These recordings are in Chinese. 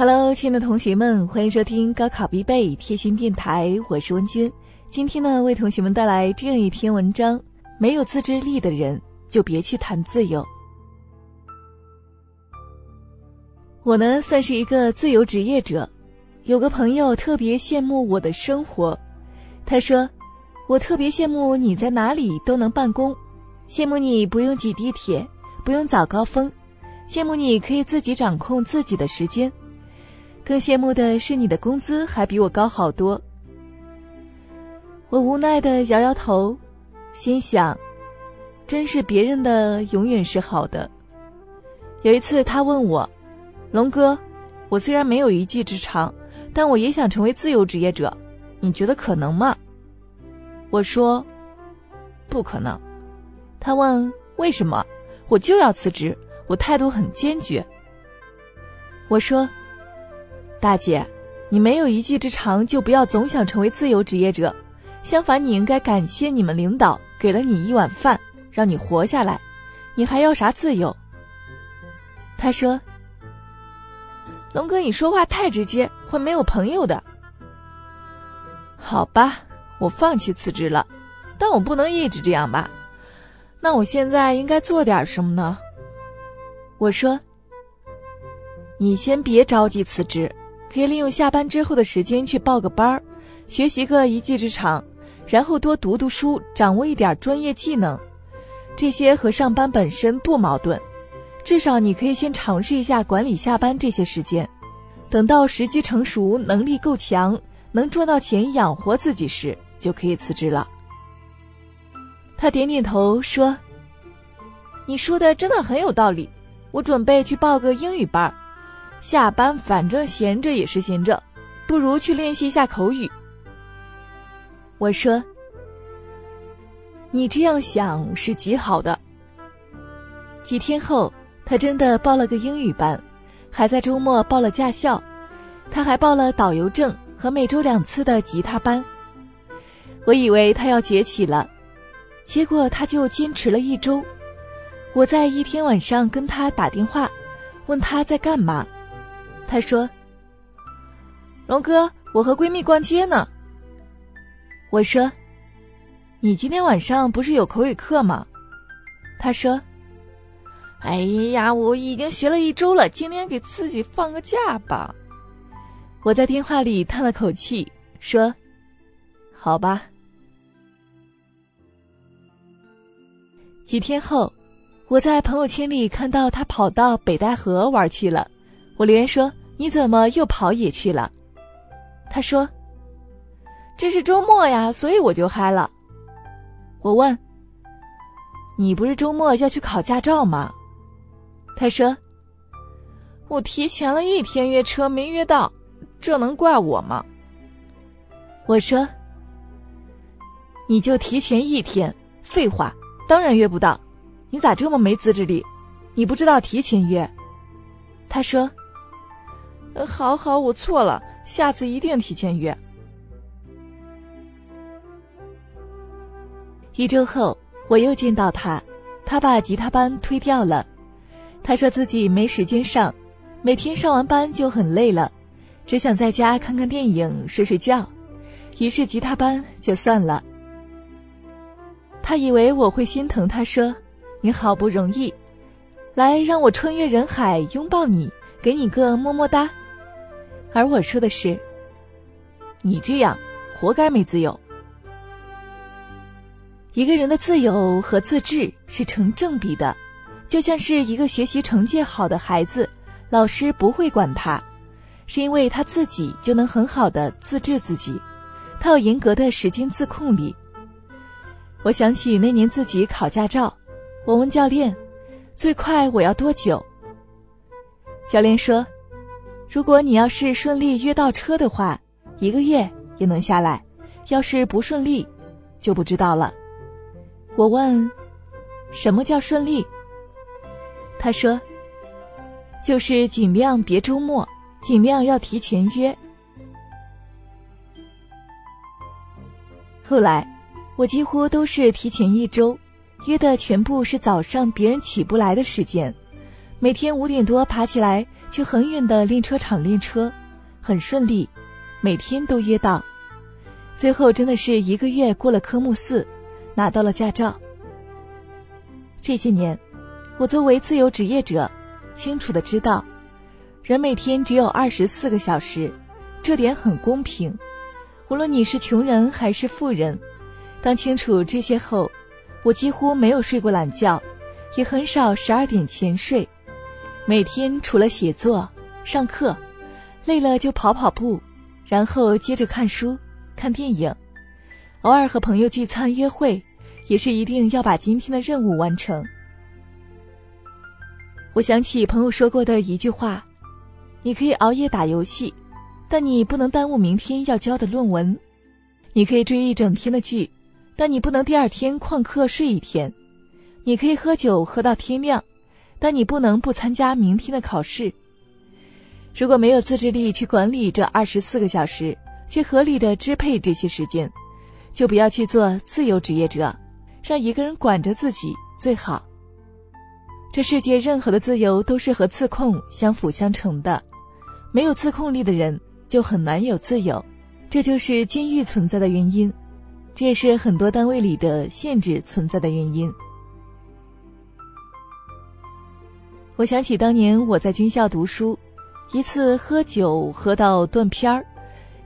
Hello，亲爱的同学们，欢迎收听高考必备贴心电台，我是温君。今天呢，为同学们带来这样一篇文章：没有自制力的人，就别去谈自由。我呢，算是一个自由职业者。有个朋友特别羡慕我的生活，他说：“我特别羡慕你在哪里都能办公，羡慕你不用挤地铁，不用早高峰，羡慕你可以自己掌控自己的时间。”更羡慕的是你的工资还比我高好多。我无奈的摇摇头，心想，真是别人的永远是好的。有一次他问我，龙哥，我虽然没有一技之长，但我也想成为自由职业者，你觉得可能吗？我说，不可能。他问为什么？我就要辞职，我态度很坚决。我说。大姐，你没有一技之长，就不要总想成为自由职业者。相反，你应该感谢你们领导给了你一碗饭，让你活下来。你还要啥自由？他说：“龙哥，你说话太直接，会没有朋友的。”好吧，我放弃辞职了，但我不能一直这样吧？那我现在应该做点什么呢？我说：“你先别着急辞职。”可以利用下班之后的时间去报个班儿，学习个一技之长，然后多读读书，掌握一点专业技能。这些和上班本身不矛盾，至少你可以先尝试一下管理下班这些时间。等到时机成熟，能力够强，能赚到钱养活自己时，就可以辞职了。他点点头说：“你说的真的很有道理，我准备去报个英语班儿。”下班反正闲着也是闲着，不如去练习一下口语。我说：“你这样想是极好的。”几天后，他真的报了个英语班，还在周末报了驾校，他还报了导游证和每周两次的吉他班。我以为他要崛起了，结果他就坚持了一周。我在一天晚上跟他打电话，问他在干嘛。他说：“龙哥，我和闺蜜逛街呢。”我说：“你今天晚上不是有口语课吗？”他说：“哎呀，我已经学了一周了，今天给自己放个假吧。”我在电话里叹了口气，说：“好吧。”几天后，我在朋友圈里看到他跑到北戴河玩去了，我留言说。你怎么又跑野去了？他说：“这是周末呀，所以我就嗨了。”我问：“你不是周末要去考驾照吗？”他说：“我提前了一天约车没约到，这能怪我吗？”我说：“你就提前一天，废话，当然约不到。你咋这么没自制力？你不知道提前约？”他说。好好，我错了，下次一定提前约。一周后，我又见到他，他把吉他班推掉了。他说自己没时间上，每天上完班就很累了，只想在家看看电影、睡睡觉，于是吉他班就算了。他以为我会心疼，他说：“你好不容易，来让我穿越人海拥抱你，给你个么么哒。”而我说的是，你这样活该没自由。一个人的自由和自制是成正比的，就像是一个学习成绩好的孩子，老师不会管他，是因为他自己就能很好的自制自己，他有严格的时间自控力。我想起那年自己考驾照，我问教练，最快我要多久？教练说。如果你要是顺利约到车的话，一个月也能下来；要是不顺利，就不知道了。我问：“什么叫顺利？”他说：“就是尽量别周末，尽量要提前约。”后来，我几乎都是提前一周约的，全部是早上别人起不来的时间，每天五点多爬起来。去很远的练车场练车，很顺利，每天都约到。最后真的是一个月过了科目四，拿到了驾照。这些年，我作为自由职业者，清楚的知道，人每天只有二十四个小时，这点很公平。无论你是穷人还是富人，当清楚这些后，我几乎没有睡过懒觉，也很少十二点前睡。每天除了写作、上课，累了就跑跑步，然后接着看书、看电影，偶尔和朋友聚餐约会，也是一定要把今天的任务完成。我想起朋友说过的一句话：“你可以熬夜打游戏。”但你不能耽误明天要交的论文，你可以追一整天的剧，但你不能第二天旷课睡一天。你可以喝酒喝到天亮，但你不能不参加明天的考试。如果没有自制力去管理这二十四个小时，去合理的支配这些时间，就不要去做自由职业者，让一个人管着自己最好。这世界任何的自由都是和自控相辅相成的，没有自控力的人。就很难有自由，这就是监狱存在的原因，这也是很多单位里的限制存在的原因。我想起当年我在军校读书，一次喝酒喝到断片儿，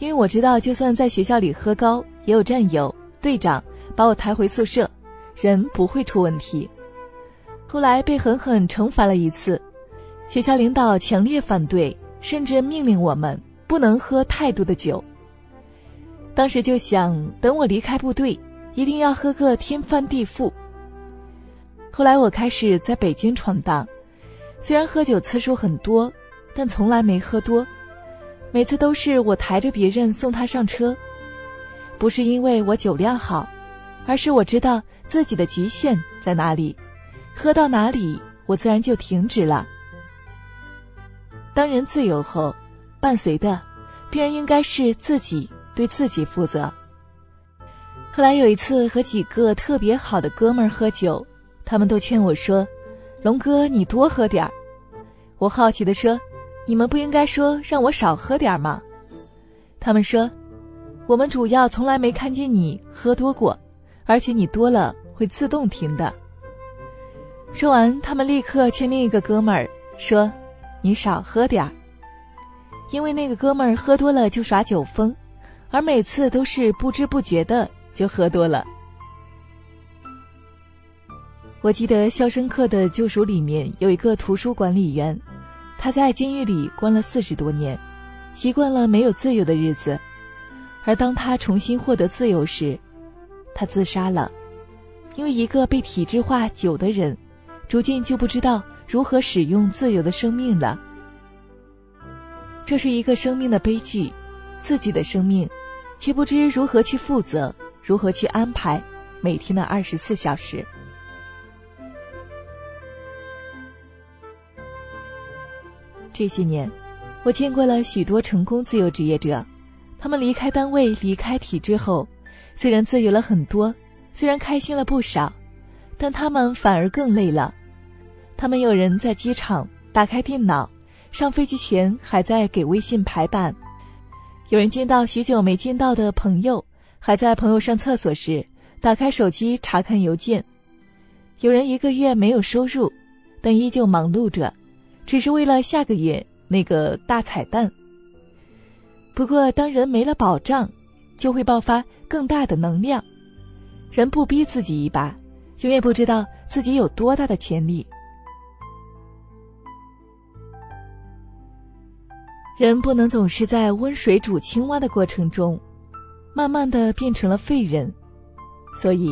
因为我知道就算在学校里喝高，也有战友队长把我抬回宿舍，人不会出问题。后来被狠狠惩罚了一次，学校领导强烈反对，甚至命令我们。不能喝太多的酒。当时就想，等我离开部队，一定要喝个天翻地覆。后来我开始在北京闯荡，虽然喝酒次数很多，但从来没喝多，每次都是我抬着别人送他上车。不是因为我酒量好，而是我知道自己的极限在哪里，喝到哪里，我自然就停止了。当人自由后。伴随的，必然应该是自己对自己负责。后来有一次和几个特别好的哥们儿喝酒，他们都劝我说：“龙哥，你多喝点儿。”我好奇的说：“你们不应该说让我少喝点儿吗？”他们说：“我们主要从来没看见你喝多过，而且你多了会自动停的。”说完，他们立刻劝另一个哥们儿说：“你少喝点儿。”因为那个哥们儿喝多了就耍酒疯，而每次都是不知不觉的就喝多了。我记得《肖申克的救赎》里面有一个图书管理员，他在监狱里关了四十多年，习惯了没有自由的日子，而当他重新获得自由时，他自杀了，因为一个被体制化久的人，逐渐就不知道如何使用自由的生命了。这是一个生命的悲剧，自己的生命，却不知如何去负责，如何去安排每天的二十四小时。这些年，我见过了许多成功自由职业者，他们离开单位、离开体制后，虽然自由了很多，虽然开心了不少，但他们反而更累了。他们有人在机场打开电脑。上飞机前还在给微信排版，有人见到许久没见到的朋友，还在朋友上厕所时打开手机查看邮件；有人一个月没有收入，但依旧忙碌着，只是为了下个月那个大彩蛋。不过，当人没了保障，就会爆发更大的能量。人不逼自己一把，永远不知道自己有多大的潜力。人不能总是在温水煮青蛙的过程中，慢慢的变成了废人，所以，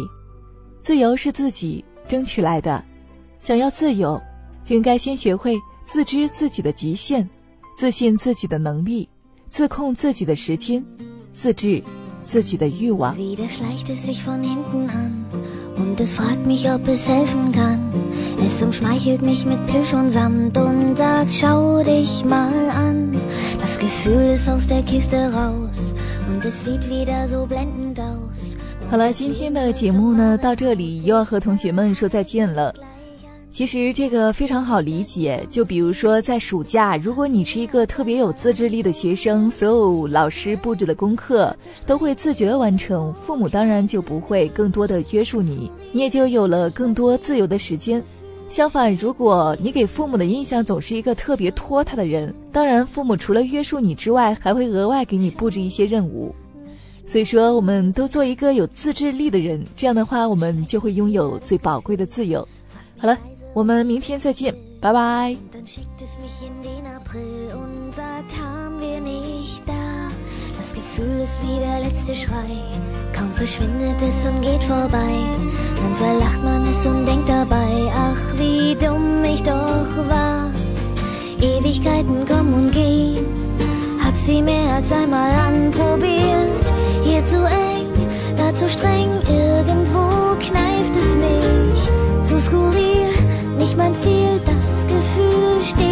自由是自己争取来的。想要自由，就应该先学会自知自己的极限，自信自己的能力，自控自己的时间，自制自己的欲望。好了，今天的节目呢，到这里又要和同学们说再见了。其实这个非常好理解，就比如说在暑假，如果你是一个特别有自制力的学生，所有老师布置的功课都会自觉完成，父母当然就不会更多的约束你，你也就有了更多自由的时间。相反，如果你给父母的印象总是一个特别拖沓的人，当然父母除了约束你之外，还会额外给你布置一些任务。所以说，我们都做一个有自制力的人，这样的话，我们就会拥有最宝贵的自由。好了。我们明天再见，拜拜。Das Gefühl ist wie der letzte Schrei. Kaum verschwindet es und geht vorbei. Dann verlacht man es und denkt dabei, ach wie dumm ich doch war. Ewigkeiten kommen und gehen. Hab sie mehr als einmal anprobiert. Hier zu eng, da zu streng. Irgendwo mein Ziel das Gefühl steht.